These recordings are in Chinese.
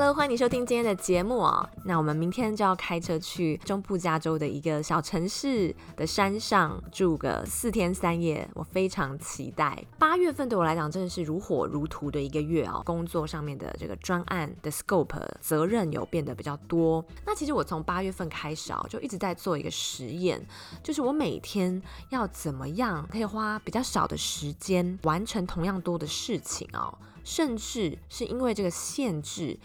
Hello，欢迎你收听今天的节目哦。那我们明天就要开车去中部加州的一个小城市的山上住个四天三夜，我非常期待。八月份对我来讲真的是如火如荼的一个月哦，工作上面的这个专案的 scope 责任有变得比较多。那其实我从八月份开始啊，就一直在做一个实验，就是我每天要怎么样可以花比较少的时间完成同样多的事情哦，甚至是因为这个限制。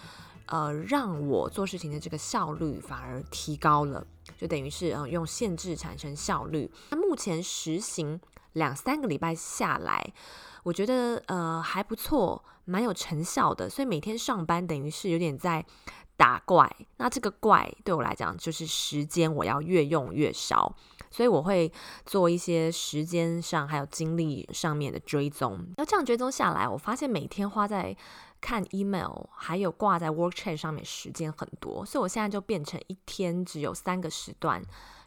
呃，让我做事情的这个效率反而提高了，就等于是呃用限制产生效率。那目前实行两三个礼拜下来，我觉得呃还不错，蛮有成效的。所以每天上班等于是有点在打怪。那这个怪对我来讲就是时间，我要越用越少，所以我会做一些时间上还有精力上面的追踪。那这样追踪下来，我发现每天花在看 email 还有挂在 work chat 上面时间很多，所以我现在就变成一天只有三个时段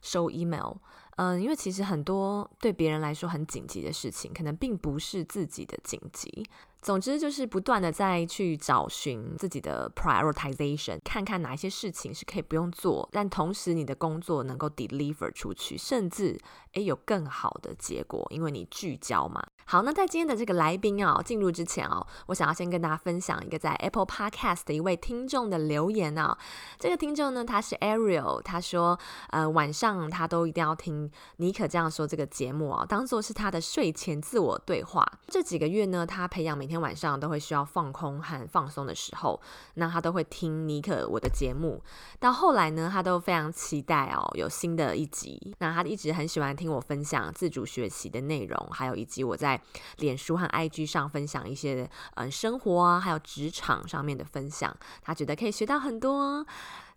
收 email。嗯，因为其实很多对别人来说很紧急的事情，可能并不是自己的紧急。总之就是不断的在去找寻自己的 prioritization，看看哪一些事情是可以不用做，但同时你的工作能够 deliver 出去，甚至诶有更好的结果，因为你聚焦嘛。好，那在今天的这个来宾啊进入之前哦，我想要先跟大家分享一个在 Apple Podcast 的一位听众的留言啊。这个听众呢，他是 Ariel，他说呃晚上他都一定要听尼可这样说这个节目啊，当做是他的睡前自我对话。这几个月呢，他培养每天。晚上都会需要放空和放松的时候，那他都会听尼可我的节目。到后来呢，他都非常期待哦，有新的一集。那他一直很喜欢听我分享自主学习的内容，还有以及我在脸书和 IG 上分享一些嗯生活啊，还有职场上面的分享。他觉得可以学到很多。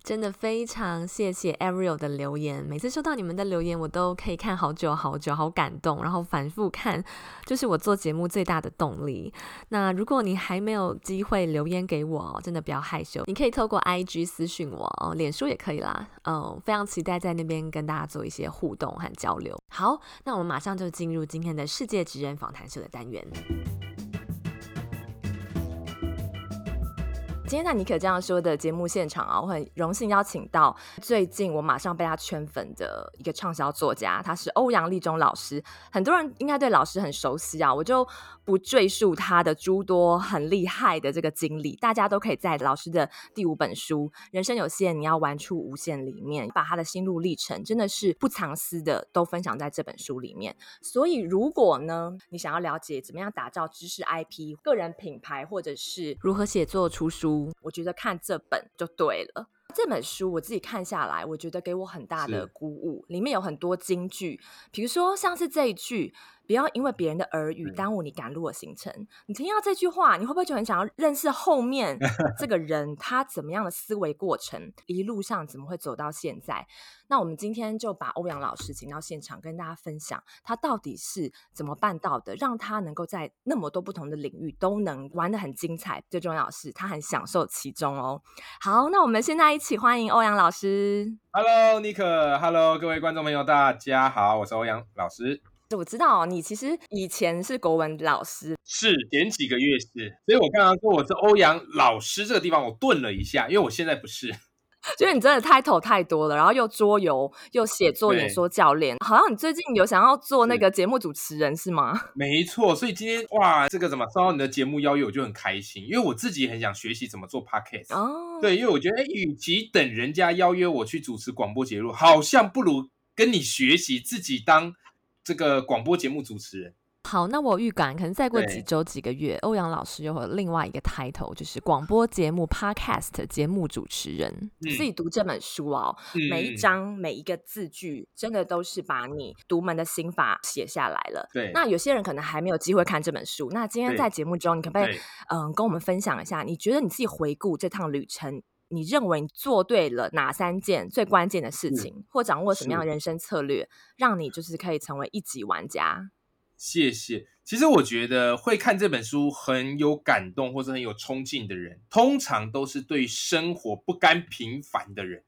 真的非常谢谢 Ariel 的留言，每次收到你们的留言，我都可以看好久好久，好感动，然后反复看，就是我做节目最大的动力。那如果你还没有机会留言给我，真的不要害羞，你可以透过 IG 私讯我，哦脸书也可以啦。嗯，非常期待在那边跟大家做一些互动和交流。好，那我们马上就进入今天的世界职人访谈秀的单元。今天在尼可这样说的节目现场啊，我很荣幸邀请到最近我马上被他圈粉的一个畅销作家，他是欧阳立中老师。很多人应该对老师很熟悉啊，我就不赘述他的诸多很厉害的这个经历，大家都可以在老师的第五本书《人生有限，你要玩出无限》里面，把他的心路历程真的是不藏私的都分享在这本书里面。所以，如果呢，你想要了解怎么样打造知识 IP、个人品牌，或者是如何写作出书，我觉得看这本就对了。这本书我自己看下来，我觉得给我很大的鼓舞。里面有很多金句，比如说像是这一句。不要因为别人的耳语耽误你赶路的行程。嗯。你听到这句话，你会不会就很想要认识后面 这个人他怎么样的思维过程，一路上怎么会走到现在？那我们今天就把欧阳老师请到现场，跟大家分享他到底是怎么办到的，让他能够在那么多不同的领域都能玩得很精彩。最重要的是，他很享受其中哦。好，那我们现在一起欢迎欧阳老师。Hello，尼克。Hello，各位观众朋友，大家好，我是欧阳老师。我知道你其实以前是国文老师，是前几个月是，所以我刚刚说我是欧阳老师这个地方，我顿了一下，因为我现在不是。就是你真的 title 太多了，然后又桌游，又写作、演说教练，好像你最近有想要做那个节目主持人是，是吗？没错，所以今天哇，这个怎么收到你的节目邀约，我就很开心，因为我自己很想学习怎么做 podcast 哦。对，因为我觉得，哎，与其等人家邀约我去主持广播节目，好像不如跟你学习自己当。这个广播节目主持人，好，那我预感可能再过几周几个月，欧阳老师又会有另外一个 title，就是广播节目 podcast 节目主持人。嗯、自己读这本书哦，嗯、每一章每一个字句，真的都是把你独门的心法写下来了。对，那有些人可能还没有机会看这本书，那今天在节目中，你可不可以嗯跟我们分享一下，你觉得你自己回顾这趟旅程？你认为你做对了哪三件最关键的事情，或掌握什么样的人生策略，让你就是可以成为一级玩家？谢谢。其实我觉得会看这本书很有感动或者很有冲劲的人，通常都是对生活不甘平凡的人。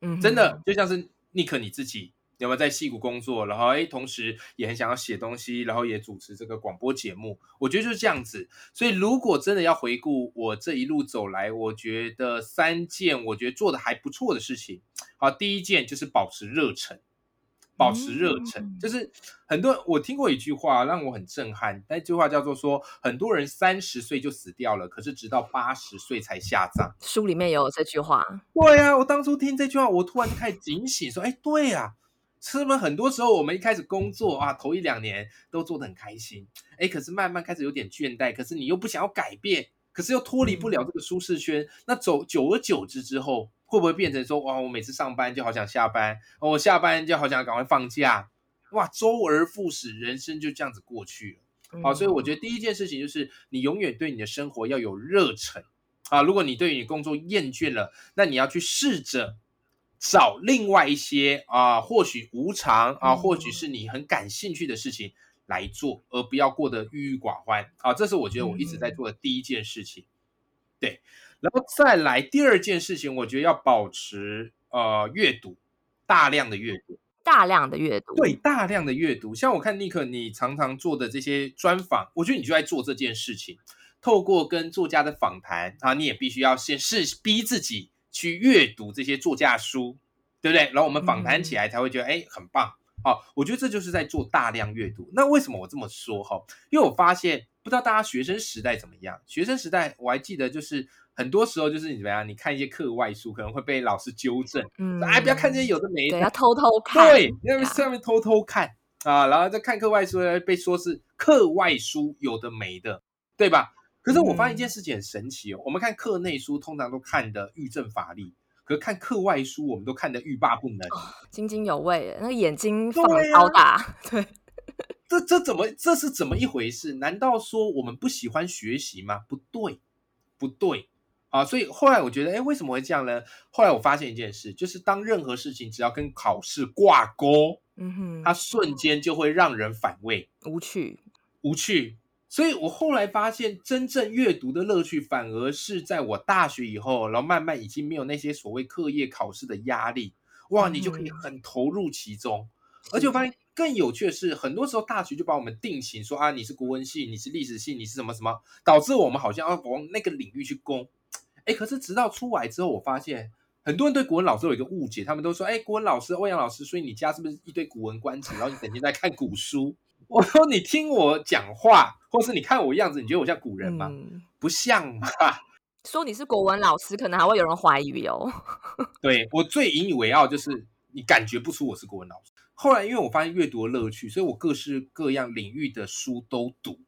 嗯，真的就像是尼克你自己。有没有在戏谷工作？然后哎，同时也很想要写东西，然后也主持这个广播节目。我觉得就是这样子。所以如果真的要回顾我这一路走来，我觉得三件我觉得做的还不错的事情。好，第一件就是保持热忱，保持热忱。嗯、就是很多我听过一句话让我很震撼，那句话叫做说，很多人三十岁就死掉了，可是直到八十岁才下葬。书里面有这句话。对呀、啊，我当初听这句话，我突然就开始警醒，说，哎，对呀、啊。是不是很多时候我们一开始工作啊，头一两年都做得很开心，哎，可是慢慢开始有点倦怠，可是你又不想要改变，可是又脱离不了这个舒适圈，那走久而久之之后，会不会变成说，哇，我每次上班就好想下班，我下班就好想赶快放假，哇，周而复始，人生就这样子过去了。好，所以我觉得第一件事情就是你永远对你的生活要有热忱啊。如果你对你工作厌倦了，那你要去试着。找另外一些啊，或许无偿啊，或许是你很感兴趣的事情来做，而不要过得郁郁寡欢啊。这是我觉得我一直在做的第一件事情。对，然后再来第二件事情，我觉得要保持呃阅读，大量的阅读，大量的阅读，对，大量的阅读。像我看尼克，你常常做的这些专访，我觉得你就在做这件事情。透过跟作家的访谈啊，你也必须要先试逼自己。去阅读这些作家书，对不对？然后我们访谈起来才会觉得，哎、嗯，很棒。哦，我觉得这就是在做大量阅读。那为什么我这么说？哈，因为我发现，不知道大家学生时代怎么样？学生时代我还记得，就是很多时候就是你怎么样？你看一些课外书，可能会被老师纠正，嗯，哎，不要看这些有的没的，要偷偷看，对，上面偷偷看啊，然后再看课外书，被说是课外书有的没的，对吧？可是我发现一件事情很神奇哦，嗯、我们看课内书通常都看的欲振乏力，可是看课外书我们都看的欲罢不能，哦、津津有味，那个眼睛放超大，对，啊、对，这这怎么这是怎么一回事？难道说我们不喜欢学习吗？不对，不对啊！所以后来我觉得，哎，为什么会这样呢？后来我发现一件事，就是当任何事情只要跟考试挂钩，嗯哼，它瞬间就会让人反胃、无趣、无趣。所以我后来发现，真正阅读的乐趣，反而是在我大学以后，然后慢慢已经没有那些所谓课业考试的压力，哇，你就可以很投入其中。而且我发现更有趣的是，很多时候大学就把我们定型说啊，你是国文系，你是历史系，你是什么什么，导致我们好像要往那个领域去攻。哎，可是直到出来之后，我发现很多人对国文老师有一个误解，他们都说，哎，国文老师欧阳老师，所以你家是不是一堆古文观止，然后你整天在看古书？我说你听我讲话，或是你看我样子，你觉得我像古人吗？嗯、不像嘛。说你是国文老师，可能还会有人怀疑哦。对，我最引以为傲就是你感觉不出我是国文老师。后来因为我发现阅读的乐趣，所以我各式各样领域的书都读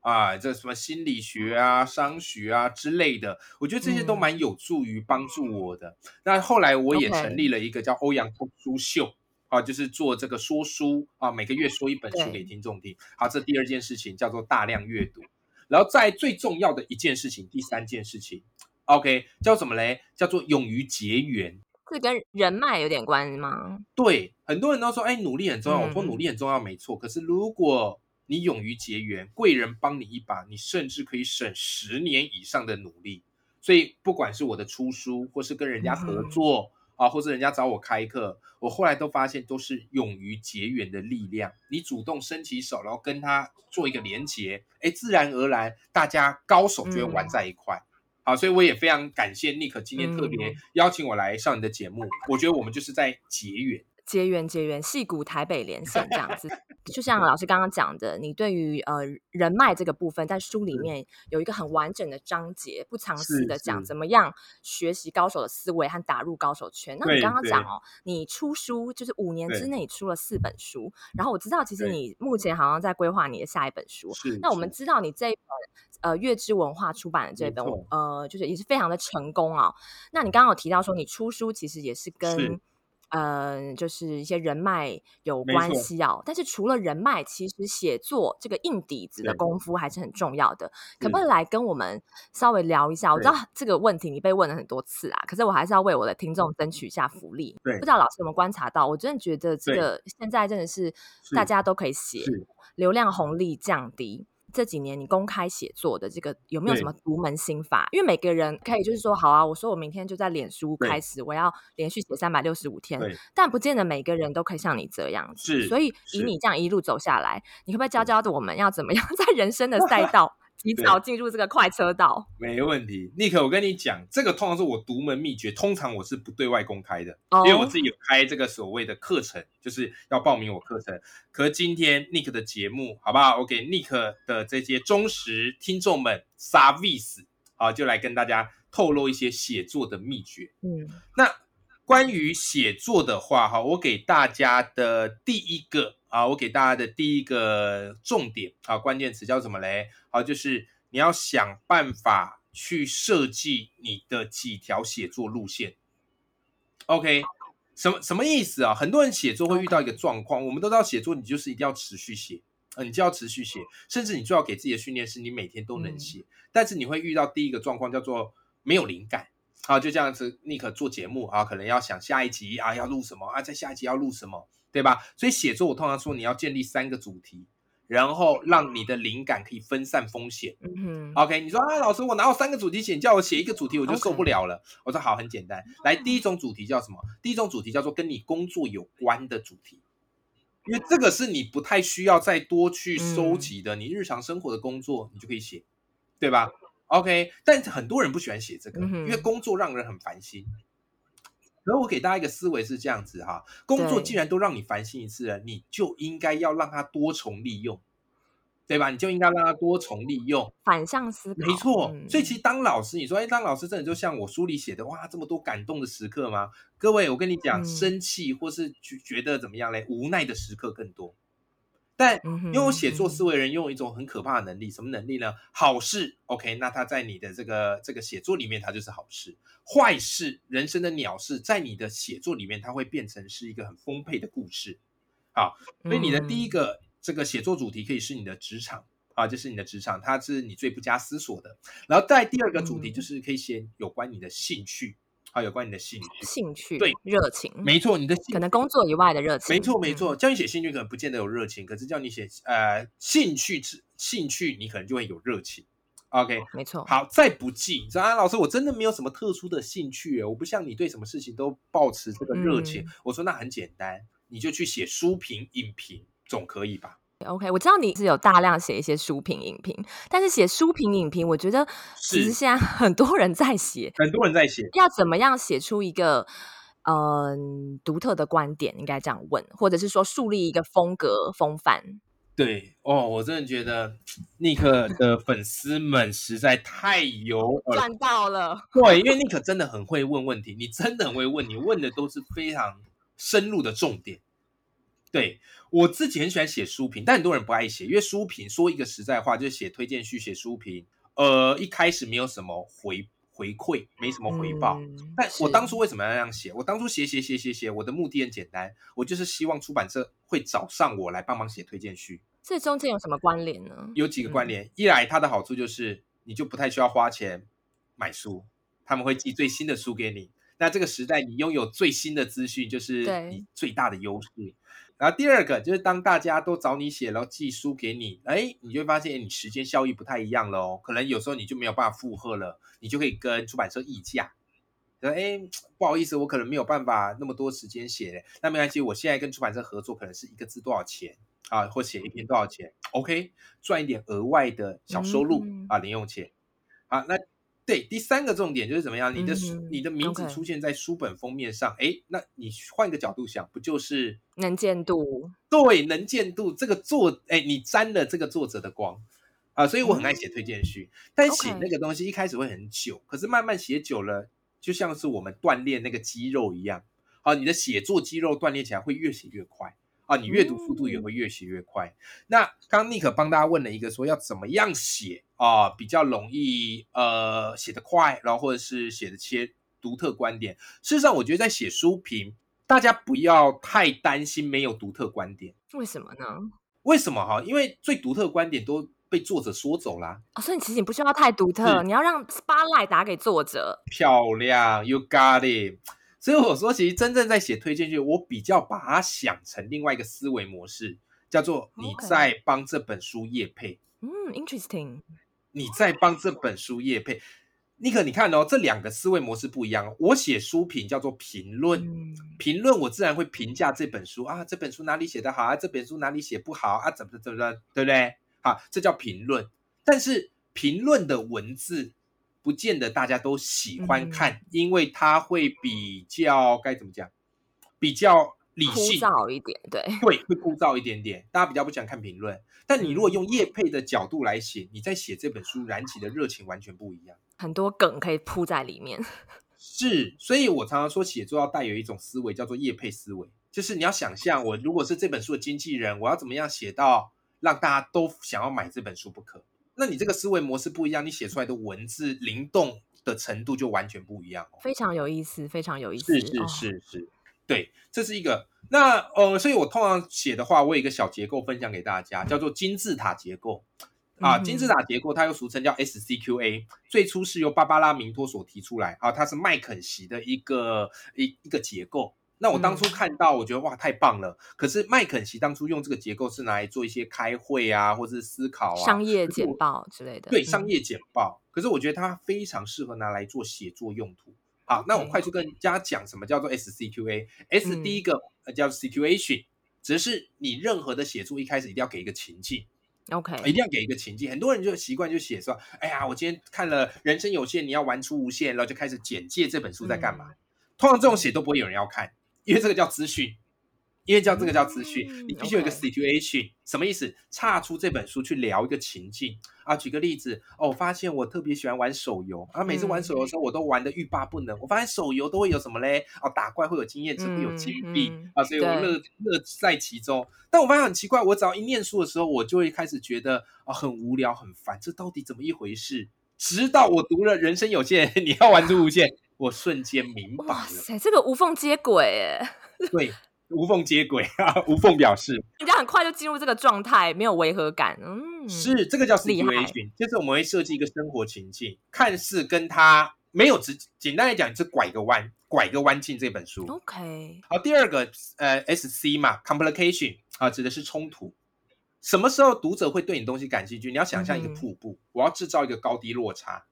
啊，这什么心理学啊、商学啊之类的，我觉得这些都蛮有助于帮助我的。嗯、那后来我也成立了一个叫欧阳通书秀。啊，就是做这个说书啊，每个月说一本书给听众听。好，这第二件事情叫做大量阅读，然后在最重要的一件事情，第三件事情，OK，叫什么嘞？叫做勇于结缘。这跟人脉有点关系吗？对，很多人都说，哎，努力很重要。我说努力很重要，没错。可是如果你勇于结缘，贵人帮你一把，你甚至可以省十年以上的努力。所以，不管是我的出书，或是跟人家合作。嗯啊，或者人家找我开课，我后来都发现都是勇于结缘的力量。你主动伸起手，然后跟他做一个连接，哎，自然而然，大家高手就会玩在一块。嗯、好，所以我也非常感谢 Nick 今天特别邀请我来上你的节目。嗯、我觉得我们就是在结缘。结缘结缘，戏骨台北连线这样子，就像老师刚刚讲的，你对于呃人脉这个部分，在书里面有一个很完整的章节，不藏私的讲怎么样学习高手的思维和打入高手圈。那你刚刚讲哦，你出书就是五年之内出了四本书，然后我知道其实你目前好像在规划你的下一本书。那我们知道你这一本呃月之文化出版的这本呃，就是也是非常的成功啊、哦。那你刚刚有提到说你出书其实也是。跟呃，就是一些人脉有关系哦。但是除了人脉，其实写作这个硬底子的功夫还是很重要的。可不可以来跟我们稍微聊一下？我知道这个问题你被问了很多次啊，可是我还是要为我的听众争取一下福利。不知道老师有没有观察到？我真的觉得这个现在真的是大家都可以写，流量红利降低。这几年你公开写作的这个有没有什么独门心法？因为每个人可以就是说，好啊，我说我明天就在脸书开始，我要连续写三百六十五天，但不见得每个人都可以像你这样子。所以以你这样一路走下来，你可不可以教教我们要怎么样 在人生的赛道？提早进入这个快车道，没问题。尼克，我跟你讲，这个通常是我独门秘诀，通常我是不对外公开的，oh. 因为我自己有开这个所谓的课程，就是要报名我课程。可是今天尼克的节目，好不好？我给尼克的这些忠实听众们，service 啊，就来跟大家透露一些写作的秘诀。嗯，那关于写作的话，哈，我给大家的第一个。啊，我给大家的第一个重点啊，关键词叫什么嘞？好，就是你要想办法去设计你的几条写作路线。OK，什么什么意思啊？很多人写作会遇到一个状况，我们都知道写作你就是一定要持续写，呃，你就要持续写，甚至你最好给自己的训练是你每天都能写。嗯。但是你会遇到第一个状况叫做没有灵感。好，就这样子，尼克做节目啊，可能要想下一集啊要录什么啊，在下一集要录什么。对吧？所以写作我通常说你要建立三个主题，然后让你的灵感可以分散风险。嗯哼。OK，你说啊，老师，我哪有三个主题写？你叫我写一个主题我就受不了了。我说好，很简单。来，第一种主题叫什么？第一种主题叫做跟你工作有关的主题，因为这个是你不太需要再多去收集的，你日常生活的工作你就可以写，对吧？OK，但很多人不喜欢写这个，因为工作让人很烦心。然后我给大家一个思维是这样子哈，工作既然都让你烦心一次了，你就应该要让它多重利用，对吧？你就应该让它多重利用，反向思考。没错，嗯、所以其实当老师，你说，哎，当老师真的就像我书里写的，哇，这么多感动的时刻吗？各位，我跟你讲，嗯、生气或是觉得怎么样嘞？无奈的时刻更多。但拥有写作思维人拥有一种很可怕的能力，什么能力呢？好事，OK，那他在你的这个这个写作里面，它就是好事；坏事，人生的鸟事，在你的写作里面，它会变成是一个很丰沛的故事。好，所以你的第一个这个写作主题可以是你的职场啊，就是你的职场，它是你最不加思索的。然后在第二个主题就是可以写有关你的兴趣。啊，有关你的兴趣，兴趣对热情，没错，你的可能工作以外的热情，没错没错。叫你写兴趣可能不见得有热情，可是叫你写呃兴趣兴趣，你可能就会有热情。OK，没错。好，再不济，你说啊，老师，我真的没有什么特殊的兴趣，我不像你对什么事情都保持这个热情。嗯、我说那很简单，你就去写书评、影评，总可以吧？OK，我知道你是有大量写一些书评、影评，但是写书评、影评，我觉得其实现在 很多人在写，很多人在写，要怎么样写出一个嗯、呃、独特的观点，应该这样问，或者是说树立一个风格风范？对哦，我真的觉得尼克的粉丝们实在太有赚到了，对，因为尼克真的很会问问题，你真的很会问，你问的都是非常深入的重点。对，我自己很喜欢写书评，但很多人不爱写，因为书评说一个实在话，就是写推荐序、写书评，呃，一开始没有什么回回馈，没什么回报。嗯、但我当初为什么要这样写？我当初写写写写写，我的目的很简单，我就是希望出版社会找上我来帮忙写推荐序。这中间有什么关联呢？有几个关联，嗯、一来它的好处就是你就不太需要花钱买书，他们会寄最新的书给你。那这个时代，你拥有最新的资讯，就是你最大的优势。然后第二个就是，当大家都找你写，然后寄书给你，哎，你就会发现你时间效益不太一样了哦。可能有时候你就没有办法负荷了，你就可以跟出版社议价，说，哎，不好意思，我可能没有办法那么多时间写，那没关系，我现在跟出版社合作，可能是一个字多少钱啊，或写一篇多少钱，OK，赚一点额外的小收入啊，零用钱。好，那。对，第三个重点就是怎么样？你的书、嗯，你的名字出现在书本封面上，哎、那你换个角度想，不就是能见度？对，能见度这个作，哎，你沾了这个作者的光啊，所以我很爱写推荐序、嗯，但写那个东西一开始会很久.可是慢慢写久了，就像是我们锻炼那个肌肉一样，啊，你的写作肌肉锻炼起来会越写越快。啊，你阅读速度也会越写越快。嗯、那刚刚尼克帮大家问了一个，说要怎么样写啊，比较容易呃写得快，然后或者是写的切独特观点。事实上，我觉得在写书评大家不要太担心没有独特观点。为什么呢？为什么哈？因为最独特的观点都被作者说走啦。哦，所以其实你不需要太独特，你要让 spotlight 打给作者。漂亮，You got it。所以我说，其实真正在写推荐序，我比较把它想成另外一个思维模式，叫做你在帮这本书业配。嗯，interesting。你在帮这本书业配。尼克，你看哦，这两个思维模式不一样。我写书评叫做评论，嗯、评论我自然会评价这本书啊，这本书哪里写得好啊，这本书哪里写不好啊，怎么怎么的，对不对？好，这叫评论。但是评论的文字不见得大家都喜欢看，嗯、因为它会比较该怎么讲，比较理性，枯燥一点，对对，会枯燥一点点，大家比较不喜欢看评论。但你如果用业配的角度来写，你在写这本书燃起的热情完全不一样。很多梗可以铺在里面，是，所以我常常说写作要带有一种思维，叫做业配思维，就是你要想象，我如果是这本书的经纪人，我要怎么样写到让大家都想要买这本书不可？那你这个思维模式不一样，你写出来的文字灵动的程度就完全不一样。非常有意思，非常有意思，是是是是，哦、对，这是一个。那呃，所以我通常写的话，我有一个小结构分享给大家，叫做金字塔结构。啊，金字塔结构它又俗称叫 SCQA，最初是由芭芭拉明托所提出来啊，它是麦肯锡的一个一一个结构。那我当初看到，我觉得哇，太棒了。可是麦肯锡当初用这个结构是拿来做一些开会啊，或者是思考啊，商业简报之类的。对，商业简报。可是我觉得它非常适合拿来做写作用途。好，那我快速跟大家讲什么叫做 SCQA？S 第一个叫 situation，只是你任何的写作一开始一定要给一个情境。OK，一定要给一个情境。很多人就习惯就写说，哎呀，我今天看了《人生有限，你要玩出无限》，然后就开始简介这本书在干嘛。嗯、通常这种写都不会有人要看，因为这个叫资讯。因为叫这个叫资讯，嗯、你必须有一个 situation. 什么意思？岔出这本书去聊一个情境啊。举个例子，哦，我发现我特别喜欢玩手游啊，每次玩手游的时候，我都玩的欲罢不能、嗯。我发现手游都会有什么嘞？哦，打怪会有经验值，会有金币、嗯、啊，所以我乐乐在其中。但我发现很奇怪，我只要一念书的时候，我就会开始觉得啊，很无聊、很烦，这到底怎么一回事？直到我读了《人生有限，你要玩出无限》，我瞬间明白了。哇塞，这个无缝接轨哎，对。无缝接轨啊，无缝表示，人家很快就进入这个状态，没有违和感。嗯，是这个叫 situation，就是我们会设计一个生活情境，看似跟他没有直，简单来讲，是拐个弯，拐个弯进这本书。OK，好，第二个呃，SC 嘛，complication 啊，指的是冲突。什么时候读者会对你东西感兴趣？你要想象一个瀑布，嗯、我要制造一个高低落差，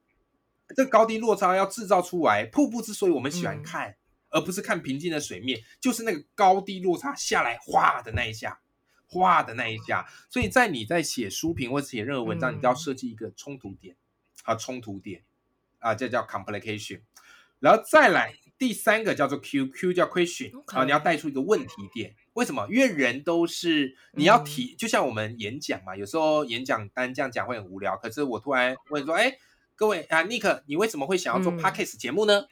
这个高低落差要制造出来。瀑布之所以我们喜欢看。嗯而不是看平静的水面，就是那个高低落差下来，哗的那一下，哗的那一下。所以在你在写书评或者写任何文章，嗯、你都要设计一个冲突点，啊，冲突点，啊，这叫 complication。然后再来第三个叫做 Q，Q 叫 question，啊，你要带出一个问题点。为什么？因为人都是你要提，嗯、就像我们演讲嘛，有时候演讲单这样讲会很无聊。可是我突然问说，哎，各位啊，尼克，你为什么会想要做 Podcast 节目呢？嗯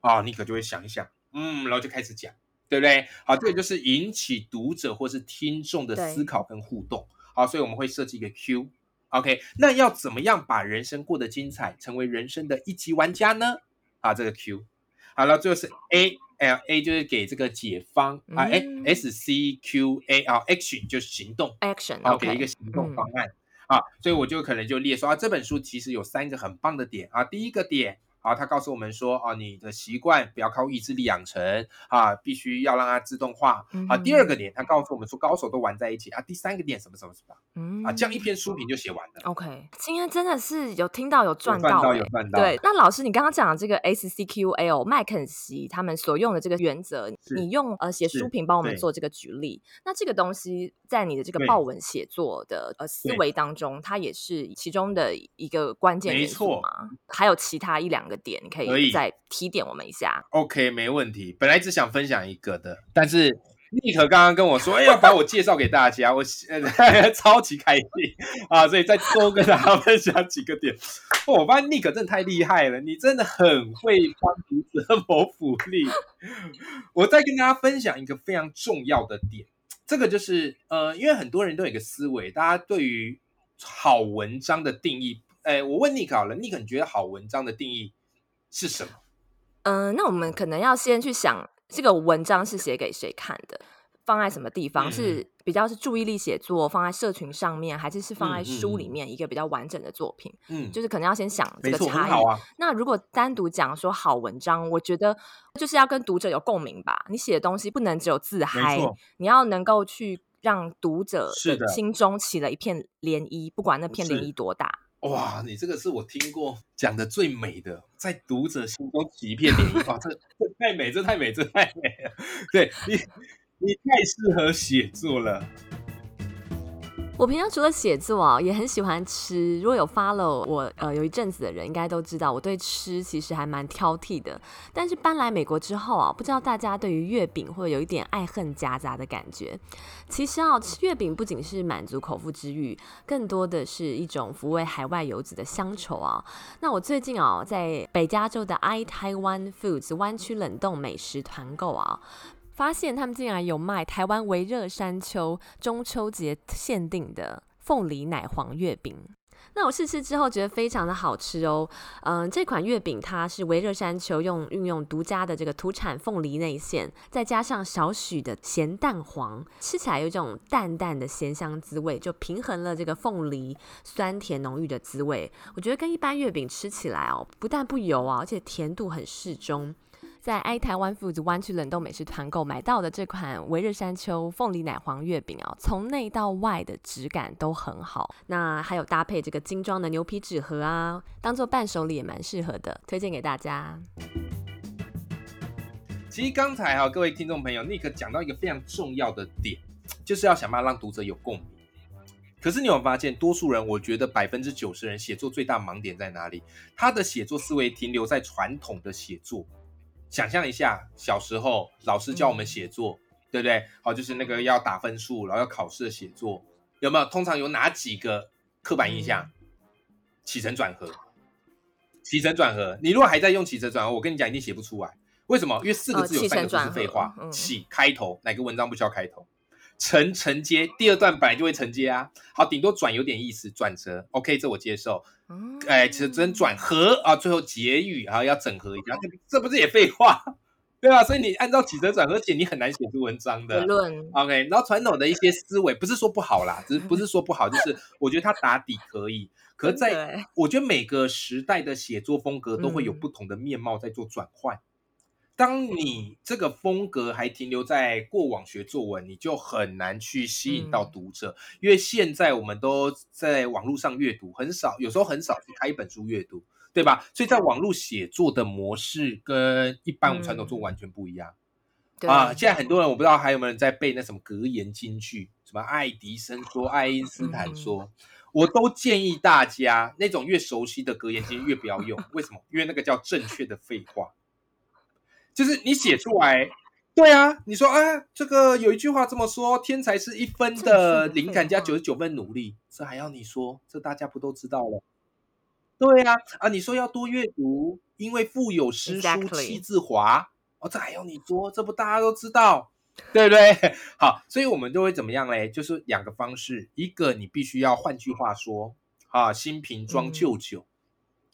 啊，尼克就会想一想，嗯，然后就开始讲，对不对？好，这个就是引起读者或是听众的思考跟互动。好，所以我们会设计一个 Q，OK？那要怎么样把人生过得精彩，成为人生的一级玩家呢？啊，这个 Q，好了，最后是 A，L，A 就是给这个解方啊，哎，S C Q A 啊，Action 就是行动，Action，好，给一个行动方案啊，所以我就可能就列说啊，这本书其实有三个很棒的点啊，第一个点。啊，他告诉我们说，啊，你的习惯不要靠意志力养成，啊，必须要让它自动化。啊，第二个点，他告诉我们说，高手都玩在一起。啊，第三个点，什么什么什么，嗯，啊，这样一篇书评就写完了。OK，今天真的是有听到有赚到，赚到有赚到。对，那老师，你刚刚讲的这个 SCQL 麦肯锡他们所用的这个原则，你用呃写书评帮我们做这个举例，那这个东西在你的这个报文写作的呃思维当中，它也是其中的一个关键元素吗？还有其他一两个？点你可以再提点我们一下。OK，没问题。本来只想分享一个的，但是尼克刚刚跟我说，哎，要把我介绍给大家，我 超级开心啊！所以再多跟大家分享几个点。哦、我发现尼克真的太厉害了，你真的很会帮读者 谋福利。我再跟大家分享一个非常重要的点，这个就是呃，因为很多人都有一个思维，大家对于好文章的定义，哎，我问尼克好了，尼克你觉得好文章的定义？是什么？嗯、那我们可能要先去想这个文章是写给谁看的？放在什么地方？嗯、是比较是注意力写作，放在社群上面，还是是放在书里面一个比较完整的作品？嗯，就是可能要先想这个差异。啊、那如果单独讲说好文章，我觉得就是要跟读者有共鸣吧。你写的东西不能只有自嗨，你要能够去让读者的心中起了一片涟漪，不管那片涟漪多大。哇，你这个是我听过讲的最美的，在读者心中起一片涟漪。哇，这这太美，这太美，这太美了。对你。你太适合写作了。我平常除了写作啊，也很喜欢吃。如果有 follow 我呃有一阵子的人，应该都知道我对吃其实还蛮挑剔的。但是搬来美国之后啊，不知道大家对于月饼会有一点爱恨夹杂的感觉。其实啊，吃月饼不仅是满足口腹之欲，更多的是一种抚慰海外游子的乡愁啊。那我最近啊，在北加州的 iTaiwan Foods 湾区冷冻美食团购啊。发现他们竟然有卖台湾微热山丘中秋节限定的凤梨奶黄月饼。那我试吃之后觉得非常的好吃哦。嗯，这款月饼它是微热山丘用运用独家的这个土产凤梨内馅，再加上少许的咸蛋黄，吃起来有一种淡淡的咸香滋味，就平衡了这个凤梨酸甜浓郁的滋味。我觉得跟一般月饼吃起来哦，不但不油啊，而且甜度很适中。在 i 台湾 Foods 湾区冷冻美食团购买到的这款维热山丘凤梨奶黄月饼啊，从内到外的质感都很好。那还有搭配这个精装的牛皮纸盒啊，当做伴手礼也蛮适合的，推荐给大家。其实刚才哈，各位听众朋友，Nick 讲到一个非常重要的点，就是要想办法让读者有共鸣。可是你有没有发现，多数人，我觉得百分之九十人写作最大盲点在哪里？他的写作思维停留在传统的写作。想象一下，小时候老师教我们写作，嗯、对不对？好，就是那个要打分数，然后要考试的写作，有没有？通常有哪几个刻板印象？嗯、起承转合，起承转合。你如果还在用起承转合，我跟你讲，一定写不出来。为什么？因为四个字有三个字是废话。起开头，哪个文章不需要开头？承承接，第二段本来就会承接啊。好，顶多转有点意思，转折，OK，这我接受。哎，其实真转合啊，最后结语啊，要整合一下，这不是也废话，对吧？所以你按照起折转合写，你很难写出文章的。论 OK，然后传统的一些思维，不是说不好啦，只是不是说不好，就是我觉得它打底可以。可是在我觉得每个时代的写作风格都会有不同的面貌在做转换。当你这个风格还停留在过往学作文，你就很难去吸引到读者，嗯、因为现在我们都在网络上阅读，很少，有时候很少去开一本书阅读，对吧？所以在网络写作的模式跟一般我们传统作文完全不一样。嗯、啊，现在很多人我不知道还有没有人在背那什么格言金句，什么爱迪生说、爱因斯坦说，嗯、我都建议大家那种越熟悉的格言金句越不要用，为什么？因为那个叫正确的废话。就是你写出来，对啊，你说啊，这个有一句话这么说，天才是一分的灵感加九十九分努力，这还要你说？这大家不都知道了？对啊，啊，你说要多阅读，因为腹有诗书气自华，哦，这还要你说？这不大家都知道，对不对？好，所以我们就会怎么样嘞？就是两个方式，一个你必须要换句话说，啊，新瓶装旧酒。嗯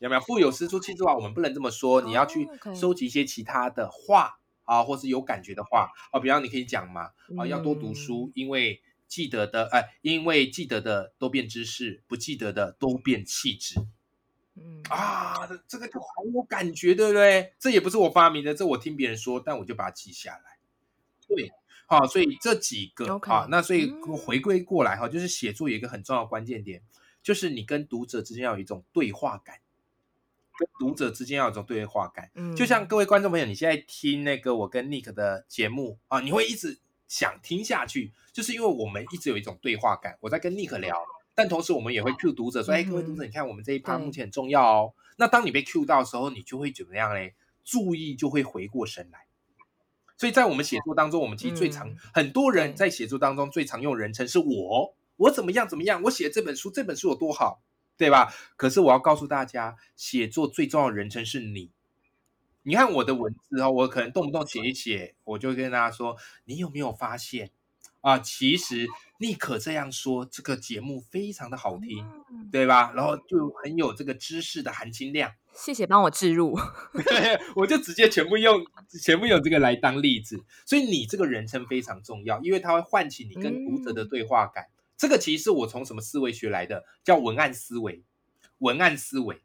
有没有腹有诗书气自华？我们不能这么说，你要去收集一些其他的话啊，或是有感觉的话啊，比方你可以讲嘛啊，要多读书，因为记得的哎，因为记得的都变知识，不记得的都变气质。嗯啊，这个就好有感觉，对不对？这也不是我发明的，这我听别人说，但我就把它记下来。对，好，所以这几个啊，那所以回归过来哈，就是写作有一个很重要的关键点，就是你跟读者之间要有一种对话感。跟读者之间要有一种对话感，嗯，就像各位观众朋友，你现在听那个我跟 Nick 的节目啊，你会一直想听下去，就是因为我们一直有一种对话感。我在跟 Nick 聊，但同时我们也会 Q 读者说，哎、嗯，各位读者，你看我们这一趴目前很重要哦。那当你被 Q 到的时候，你就会怎么样嘞？注意就会回过神来。所以在我们写作当中，我们其实最常、嗯、很多人在写作当中最常用人称是我，我怎么样怎么样，我写这本书，这本书有多好。对吧？可是我要告诉大家，写作最重要的人称是你。你看我的文字哦，我可能动不动写一写，我就跟大家说，你有没有发现啊？其实你可这样说，这个节目非常的好听，嗯、对吧？然后就很有这个知识的含金量。谢谢帮我置入，对，我就直接全部用全部用这个来当例子。所以你这个人称非常重要，因为它会唤起你跟读者的对话感。嗯、这个其实是我从什么思维学来的，叫文案思维。文案思维。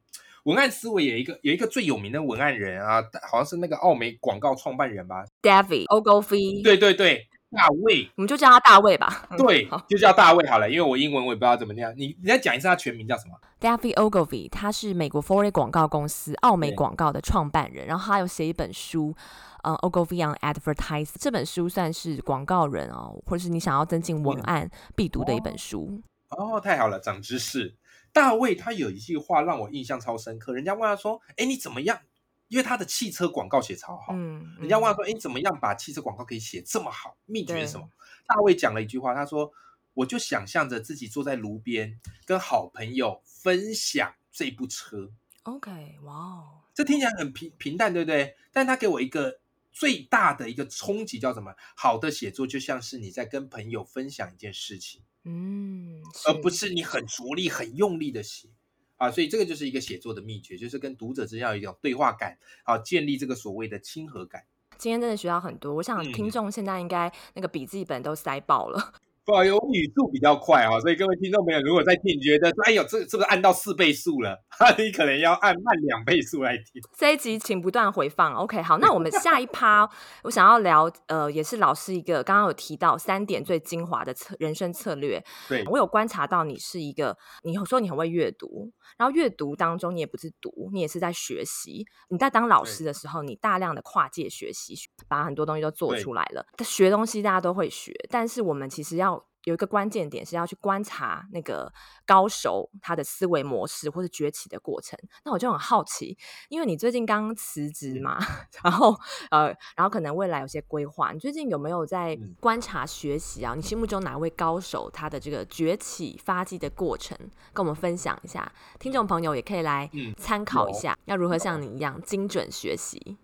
文案思维有一个有一个最有名的文案人啊，好像是那个奥美广告创办人吧，David Ogilvy。对对对，大卫，我们就叫他大卫吧。对，就叫大卫好了，因为我英文我也不知道怎么念。你你再讲一次他全名叫什么？David Ogilvy，他是美国 Ford 广告公司奥美广告的创办人，然后他有写一本书，呃，Ogilvy on Advertising 这本书算是广告人哦，或者是你想要增进文案必读的一本书。哦，哦，太好了，长知识。大卫他有一句话让我印象超深刻，人家问他说：“哎，你怎么样？”因为他的汽车广告写超好，嗯，嗯，人家问他说：“哎，你怎么样把汽车广告可以写这么好？秘诀是什么？”大卫讲了一句话，他说：“我就想象着自己坐在炉边，跟好朋友分享这部车。” OK，哇哦，这听起来很平平淡，对不对？但他给我一个最大的一个冲击，叫什么？好的写作就像是你在跟朋友分享一件事情。嗯，而不是你很着力、很用力的写啊，所以这个就是一个写作的秘诀，就是跟读者之间要有一种对话感，好建立这个所谓的亲和感。今天真的学到很多，我想听众现在应该那个笔记本都塞爆了。不好意思，我语速比较快啊，所以各位听众朋友，如果在听，你觉得，哎呦，这是不是按到四倍速了？你可能要按慢两倍速来听。这一集请不断回放。OK，好，那我们下一趴，我想要聊，呃，也是老师一个刚刚有提到三点最精华的策人生策略。对，我有观察到你是一个，你说你很会阅读，然后阅读当中你也不是读，你也是在学习。你在当老师的时候，你大量的跨界学习，把很多东西都做出来了。学东西大家都会学，但是我们其实要。有一个关键点是要去观察那个高手他的思维模式或者崛起的过程。那我就很好奇，因为你最近刚辞职嘛，然后呃，然后可能未来有些规划。你最近有没有在观察学习啊？你心目中哪位高手他的这个崛起发迹的过程，跟我们分享一下？听众朋友也可以来参考一下，要如何像你一样精准学习？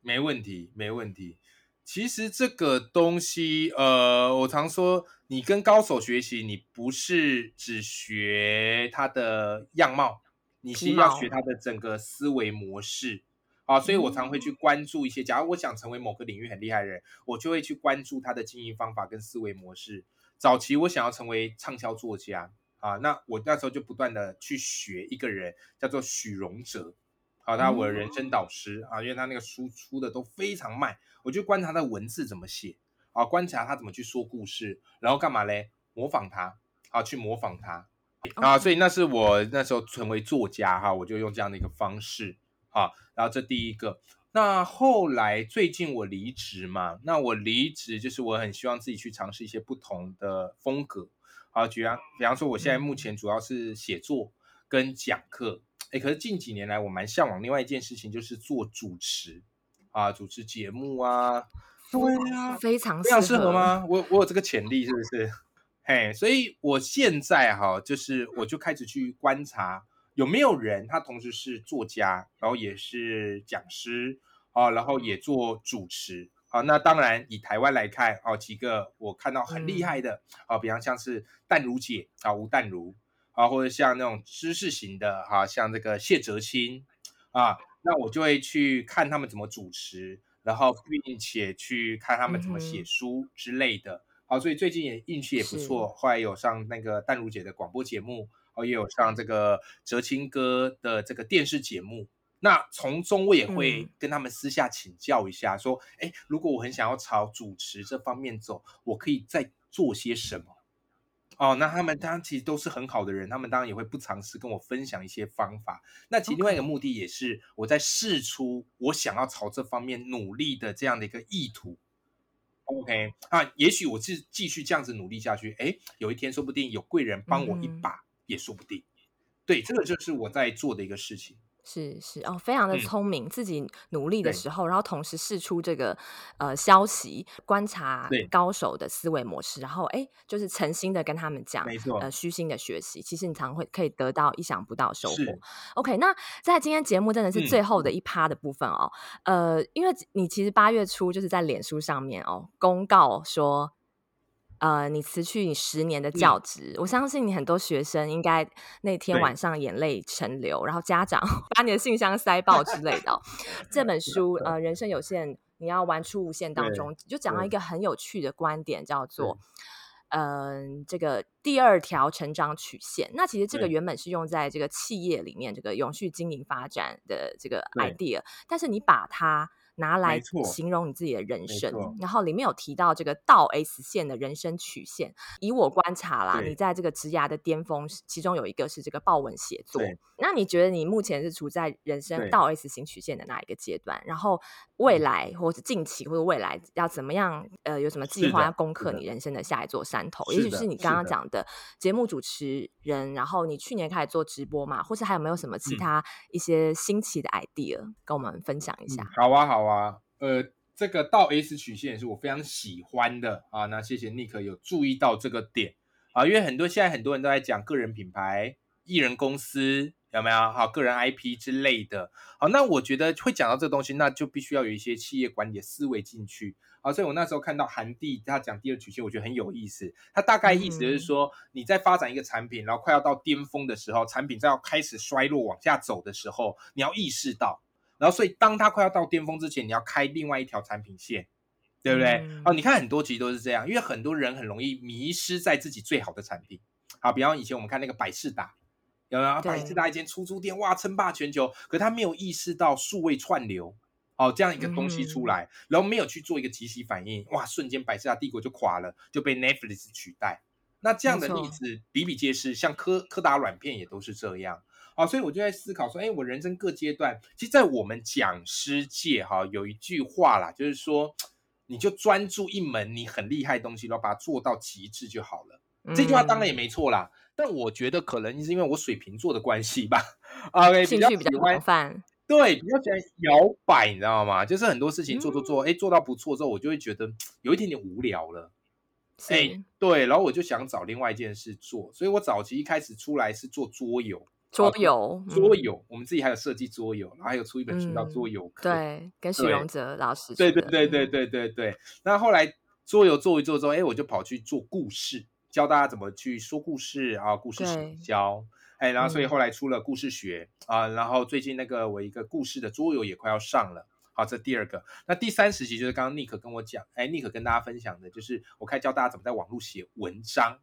没问题，没问题。其实这个东西，呃，我常说，你跟高手学习，你不是只学他的样貌，你是要学他的整个思维模式啊。所以我常会去关注一些，假如我想成为某个领域很厉害的人，我就会去关注他的经营方法跟思维模式。早期我想要成为畅销作家啊，那我那时候就不断的去学一个人，叫做许荣哲。好，他我的人生导师啊，因为他那个书出的都非常慢，我就观察他的文字怎么写啊，观察他怎么去说故事，然后干嘛嘞？模仿他，啊，去模仿他啊，所以那是我那时候成为作家哈，我就用这样的一个方式啊，然后这第一个，那后来最近我离职嘛，那我离职就是我很希望自己去尝试一些不同的风格，啊，举方比方说我现在目前主要是写作跟讲课。哎，可是近几年来，我蛮向往另外一件事情，就是做主持啊，主持节目啊。对啊，非常非常适合吗？我我有这个潜力，是不是？嘿，所以我现在哈，就是我就开始去观察有没有人，他同时是作家，然后也是讲师啊，然后也做主持啊。那当然，以台湾来看哦，几个我看到很厉害的啊，比方像是淡如姐啊，吴淡如。啊，或者像那种知识型的哈、啊，像这个谢哲青啊，那我就会去看他们怎么主持，然后并且去看他们怎么写书之类的。好、嗯啊，所以最近也运气也不错，后来有上那个淡如姐的广播节目，哦，也有上这个哲青哥的这个电视节目。那从中我也会跟他们私下请教一下，嗯、说，哎，如果我很想要朝主持这方面走，我可以再做些什么？哦，那他们当然其实都是很好的人，他们当然也会不尝试跟我分享一些方法。那其实另外一个目的也是我在试出我想要朝这方面努力的这样的一个意图。OK，啊，也许我是继续这样子努力下去，哎，有一天说不定有贵人帮我一把，也说不定。嗯、对，这个就是我在做的一个事情。是是哦，非常的聪明，嗯、自己努力的时候，然后同时试出这个呃消息，观察高手的思维模式，然后哎，就是诚心的跟他们讲，没错，呃，虚心的学习，其实你常会可以得到意想不到收获。OK，那在今天节目真的是最后的一趴的部分哦，嗯、呃，因为你其实八月初就是在脸书上面哦公告说。呃，你辞去你十年的教职，嗯，我相信你很多学生应该那天晚上眼泪成流，然后家长 把你的信箱塞爆之类的。这本书呃，人生有限，你要玩出无限当中，就讲到一。个很有趣的观点，叫做。嗯，这个第二条成长曲线，那其实这个原本是用在这个企业里面，这个永续经营发展的这个 idea，但是你把它。拿来形容你自己的人生，然后里面有提到这个倒 S 线的人生曲线。以我观察啦，你在这个职涯的巅峰，其中有一个是这个报文写作。那你觉得你目前是处在人生倒 S 型曲线的哪一个阶段？然后未来或者近期或者未来要怎么样？呃，有什么计划要攻克你人生的下一座山头？也许是你刚刚讲的节目主持人，然后你去年开始做直播嘛，或是还有没有什么其他一些新奇的 idea、嗯、跟我们分享一下？嗯、好啊，好啊。啊，呃，这个倒 S 曲线也是我非常喜欢的啊。那谢谢 Nick 有注意到这个点啊，因为很多现在很多人都在讲个人品牌、艺人公司有没有？好、啊，个人 IP 之类的。好、啊，那我觉得会讲到这个东西，那就必须要有一些企业管理的思维进去。好、啊，所以我那时候看到韩帝他讲第二曲线，我觉得很有意思。他大概意思就是说，嗯、你在发展一个产品，然后快要到巅峰的时候，产品在要开始衰落往下走的时候，你要意识到。然后，所以当它快要到巅峰之前，你要开另外一条产品线，对不对？嗯、哦，你看很多其实都是这样，因为很多人很容易迷失在自己最好的产品。好，比方以前我们看那个百事达，有没有？百事达以前出租店哇，称霸全球，可他没有意识到数位串流哦这样一个东西出来，嗯、然后没有去做一个即时反应，哇，瞬间百事达帝国就垮了，就被 Netflix 取代。那这样的例子比比皆是，像柯柯达软片也都是这样。好，所以我就在思考说，哎，我人生各阶段，其实，在我们讲师界，哈，有一句话啦，就是说，你就专注一门你很厉害的东西，然后把它做到极致就好了。嗯、这句话当然也没错啦，但我觉得可能是因为我水瓶座的关系吧。OK，兴趣比较广泛，对，比较喜欢摇摆，你知道吗？就是很多事情做做做，哎、嗯，做到不错之后，我就会觉得有一点点无聊了。哎，对，然后我就想找另外一件事做，所以我早期一开始出来是做桌游。桌游，桌游，嗯，我们自己还有设计桌游，然后还有出一本书叫桌游课，嗯，对，跟许荣哲老师，对对对对对对对。那后来桌游做一做之后，哎，我就跑去做故事，教大家怎么去说故事啊，故事教，哎，然后所以后来出了故事学，嗯，啊，然后最近那个我一个故事的桌游也快要上了，好，这第二个。那第三十集就是刚刚 Nick 跟我讲，哎，Nick 跟大家分享的就是我开始教大家怎么在网络写文章，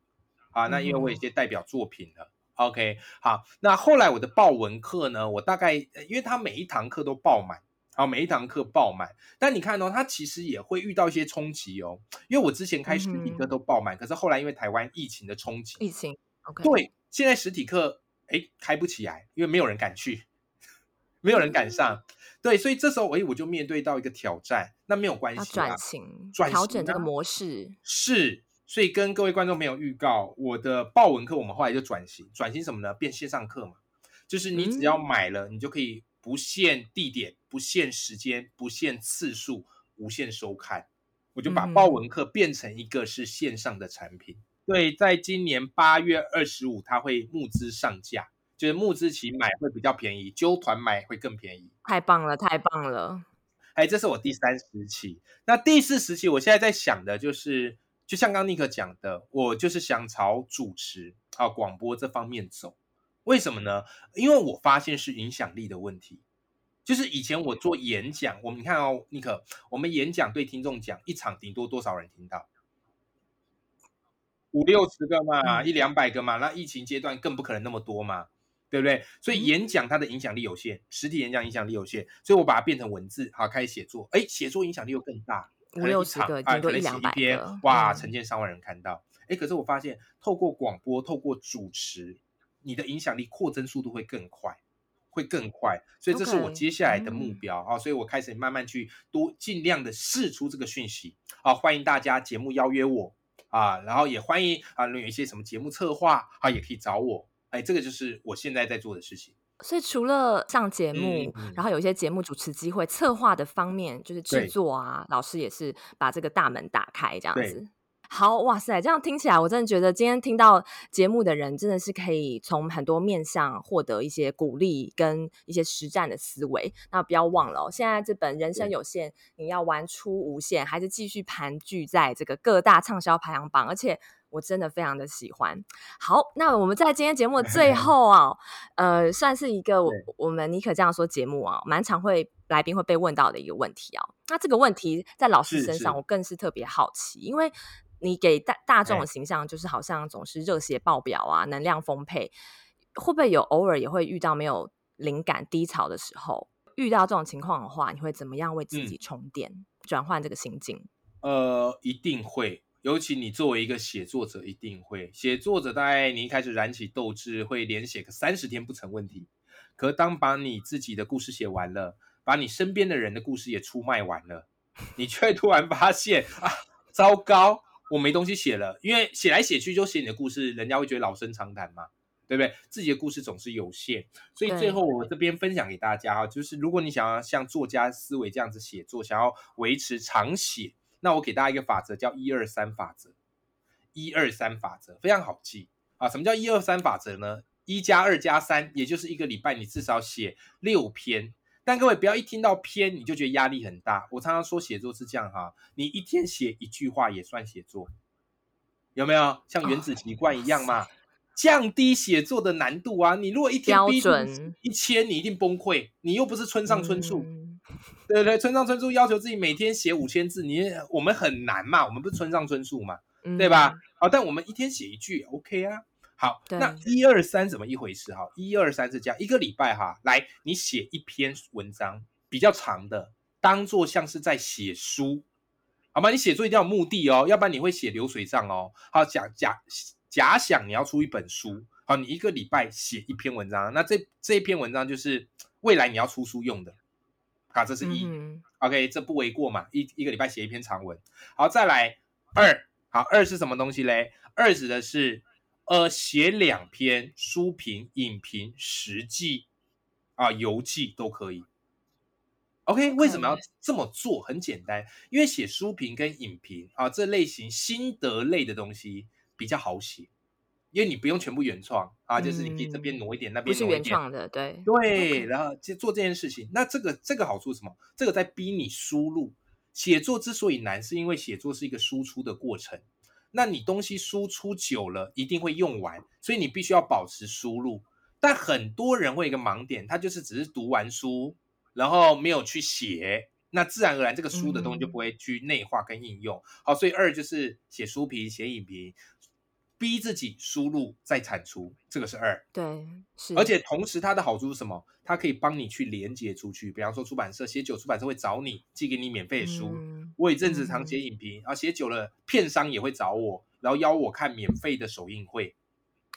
啊，那因为我有一些代表作品了。嗯 OK，好，那后来我的报文课呢？我大概因为他每一堂课都爆满，好，每一堂课爆满。但你看哦，他其实也会遇到一些冲击哦。因为我之前开实体课都爆满，嗯，可是后来因为台湾疫情的冲击，疫情，OK，对，现在实体课哎开不起来，因为没有人敢去，没有人敢上，嗯，对，所以这时候哎我就面对到一个挑战。那没有关系，转型，转型，调整这个模式是。所以跟各位观众朋友预告，我的报文课我们后来就转型，转型什么呢？变线上课嘛，就是你只要买了，你就可以不限地点、不限时间、不限次数、无限收看。我就把报文课变成一个是线上的产品。对，在今年八月二十五，它会募资上架，就是募资期买会比较便宜，揪团买会更便宜。太棒了，太棒了！哎，这是我第三十期。那第四十期，我现在在想的就是。就像刚尼克讲的，我就是想朝主持啊广播这方面走。为什么呢？因为我发现是影响力的问题。就是以前我做演讲，我们你看哦，尼克，我们演讲对听众讲一场顶多多少人听到？五六十个嘛，一两百个嘛。那疫情阶段更不可能那么多嘛，对不对？所以演讲它的影响力有限，实体演讲影响力有限，所以我把它变成文字，好，开始写作。哎，写作影响力又更大。五六十个，顶多一两百个，哇，成千上万人看到。哎、嗯，可是我发现，透过广播，透过主持，你的影响力扩增速度会更快，会更快。所以这是我接下来的目标啊！所以我开始慢慢去多尽量的试出这个讯息啊！欢迎大家节目邀约我啊，然后也欢迎啊，有一些什么节目策划啊，也可以找我。哎，这个就是我现在在做的事情。所以除了上节目，然后有一些节目主持机会、策划的方面，就是制作啊，老师也是把这个大门打开这样子。好哇塞，这样听起来，我真的觉得今天听到节目的人，真的是可以从很多面向获得一些鼓励跟一些实战的思维。那不要忘了哦，现在这本《人生有限》，你要玩出无限，还是继续盘踞在这个各大畅销排行榜，而且。我真的非常的喜欢。好，那我们在今天节目的最后啊，呃，算是一个我，我们尼可这样说节目啊，蛮常会来宾会被问到的一个问题啊。那这个问题在老师身上，我更是特别好奇，因为你给大大众的形象就是好像总是热血爆表啊，能量丰沛，会不会有偶尔也会遇到没有灵感低潮的时候？遇到这种情况的话，你会怎么样为自己充电，转换这个心境？呃，一定会。尤其你作为一个写作者，一定会写作者，大概你一开始燃起斗志，会连写个三十天不成问题。可当把你自己的故事写完了，把你身边的人的故事也出卖完了，你却突然发现啊，糟糕，我没东西写了。因为写来写去就写你的故事，人家会觉得老生常谈嘛，对不对？自己的故事总是有限，所以最后我这边分享给大家哈，就是如果你想要像作家思维这样子写作，想要维持长写。那我给大家一个法则，叫一二三法则。一二三法则非常好记啊！什么叫一二三法则呢？一加二加三，也就是一个礼拜你至少写六篇。但各位不要一听到篇你就觉得压力很大。我常常说写作是这样哈，你一天写一句话也算写作，有没有？像原子习惯一样嘛，降低写作的难度啊！你如果一天标准一千，你一定崩溃。你又不是村上春树。嗯 对对，村上春树要求自己每天写五千字，你我们很难嘛，我们不是村上春树嘛，嗯、对吧？好，但我们一天写一句，OK 啊。好，那一二三怎么一回事？哈，一二三是这样，一个礼拜哈，来你写一篇文章比较长的，当做像是在写书，好吗？你写作一定要有目的哦，要不然你会写流水账哦。好，假假假想你要出一本书，好，你一个礼拜写一篇文章，那这这一篇文章就是未来你要出书用的。好，这是一、嗯、，OK，这不为过嘛？一一个礼拜写一篇长文，好，再来二，好，二是什么东西嘞？二指的是，呃，写两篇书评、影评、实记啊、游记都可以。OK，为什么要这么做？很简单，因为写书评跟影评啊这类型心得类的东西比较好写。因为你不用全部原创啊，就是你可以这边挪一点，嗯、那边挪一点，不是原创的，对对然后就做这件事情。那这个这个好处是什么？这个在逼你输入。写作之所以难，是因为写作是一个输出的过程。那你东西输出久了，一定会用完，所以你必须要保持输入。但很多人会有一个盲点，他就是只是读完书，然后没有去写，那自然而然这个书的东西就不会去内化跟应用。嗯、好，所以二就是写书评、写影评。逼自己输入再产出，这个是二。对，是。而且同时，它的好处是什么？它可以帮你去连接出去。比方说，出版社写久，出版社会找你寄给你免费的书。嗯、我有一阵子常写影评，然后写久了，片商也会找我，然后邀我看免费的首映会。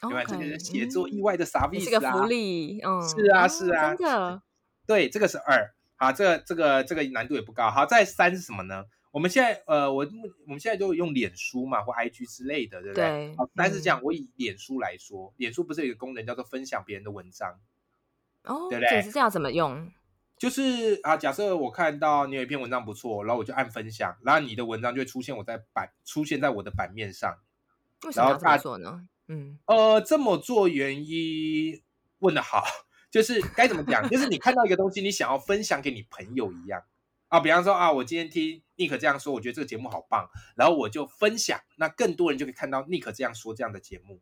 对吧？这个是写作意外的 service 啊，这个福利。嗯，是啊，是啊，真的。对，这个是二。好，这个这个这个难度也不高。好，再三是什么呢？我们现在呃，我我们现在就用脸书嘛，或 IG 之类的，对不对？但是这样，我以脸书来说，脸书不是有一个功能叫做分享别人的文章？哦，对不对？是这样怎么用？就是啊，假设我看到你有一篇文章不错，然后我就按分享，然后你的文章就会出现我在版出现在我的版面上。为什么要这么做呢？嗯，呃，这么做原因问的好，就是该怎么讲？就是你看到一个东西，你想要分享给你朋友一样。啊，比方说啊，我今天听尼克这样说，我觉得这个节目好棒，然后我就分享，那更多人就可以看到尼克这样说这样的节目。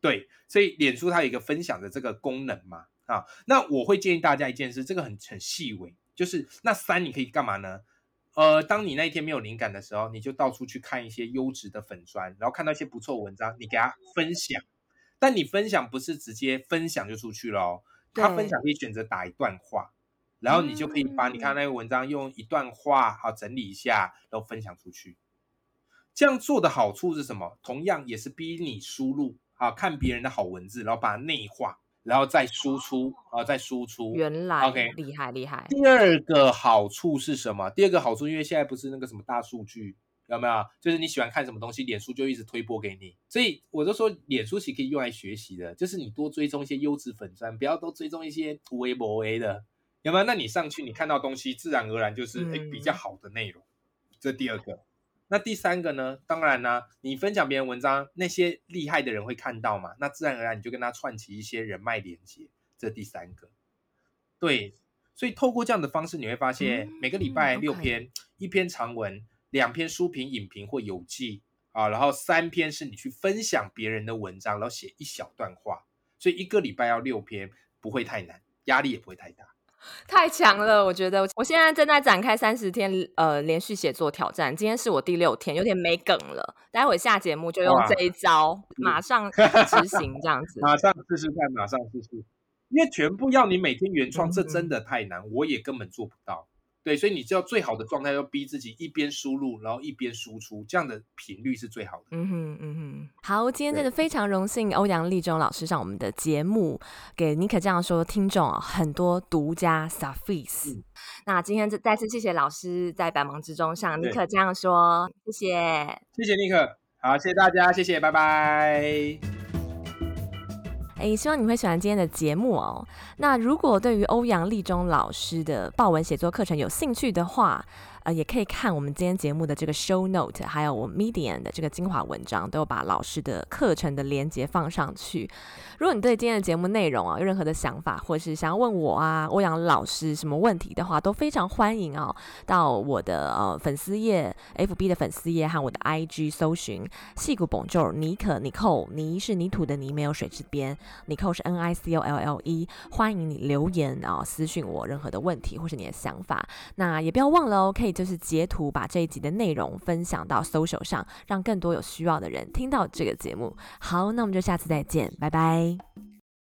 对，所以脸书它有一个分享的这个功能嘛，啊，那我会建议大家一件事，这个很很细微，就是那三你可以干嘛呢？呃，当你那一天没有灵感的时候，你就到处去看一些优质的粉专，然后看到一些不错的文章，你给他分享。但你分享不是直接分享就出去了哦，他分享可以选择打一段话。然后你就可以把你看那个文章用一段话好整理一下，然后分享出去。这样做的好处是什么？同样也是逼你输入啊，看别人的好文字，然后把它内化，然后再输出啊，再输出。原来，OK，厉害厉害。第二个好处是什么？第二个好处，因为现在不是那个什么大数据，有没有？就是你喜欢看什么东西，脸书就一直推播给你。所以我就说，脸书其实可以用来学习的，就是你多追踪一些优质粉钻，不要都追踪一些微博 A 的。那你上去，你看到东西，自然而然就是、嗯欸、比较好的内容。这第二个，那第三个呢？当然呢，你分享别人文章，那些厉害的人会看到嘛？那自然而然你就跟他串起一些人脉连接。这第三个，对，所以透过这样的方式，你会发现每个礼拜六篇，嗯、一篇长文，两篇书评、影评或游记啊，然后三篇是你去分享别人的文章，然后写一小段话。所以一个礼拜要六篇，不会太难，压力也不会太大。太强了，我觉得我现在正在展开三十天呃连续写作挑战，今天是我第六天，有点没梗了。待会下节目就用这一招，马上执行这样子。马上试试看，马上试试。因为全部要你每天原创，这真的太难，我也根本做不到。对，所以你知道最好的状态要逼自己一边输入，然后一边输出，这样的频率是最好的。嗯哼，嗯哼。好，今天真的非常荣幸，欧阳立中老师上我们的节目，给尼可这样说听众啊很多独家。嗯、那今天再次谢谢老师在百忙之中上尼可这样说，谢谢，谢谢尼可，好，谢谢大家，谢谢，拜拜。诶，希望你会喜欢今天的节目哦。那如果对于欧阳立中老师的豹文写作课程有兴趣的话，呃，也可以看我们今天节目的这个 show note，还有我 Medium 的这个精华文章，都有把老师的课程的连接放上去。如果你对今天的节目内容啊有任何的想法，或是想要问我啊欧阳老师什么问题的话，都非常欢迎哦，到我的呃粉丝页 FB 的粉丝页和我的 IG 搜寻细谷 Bonjour 尼可 Nicole，泥是泥土的泥，没有水之边尼寇是 N I C O L L E，欢迎你留言啊私讯我任何的问题或是你的想法。那也不要忘了哦，可以。就是截图，把这一集的内容分享到 social 上，让更多有需要的人听到这个节目。好，那我们就下次再见，拜拜。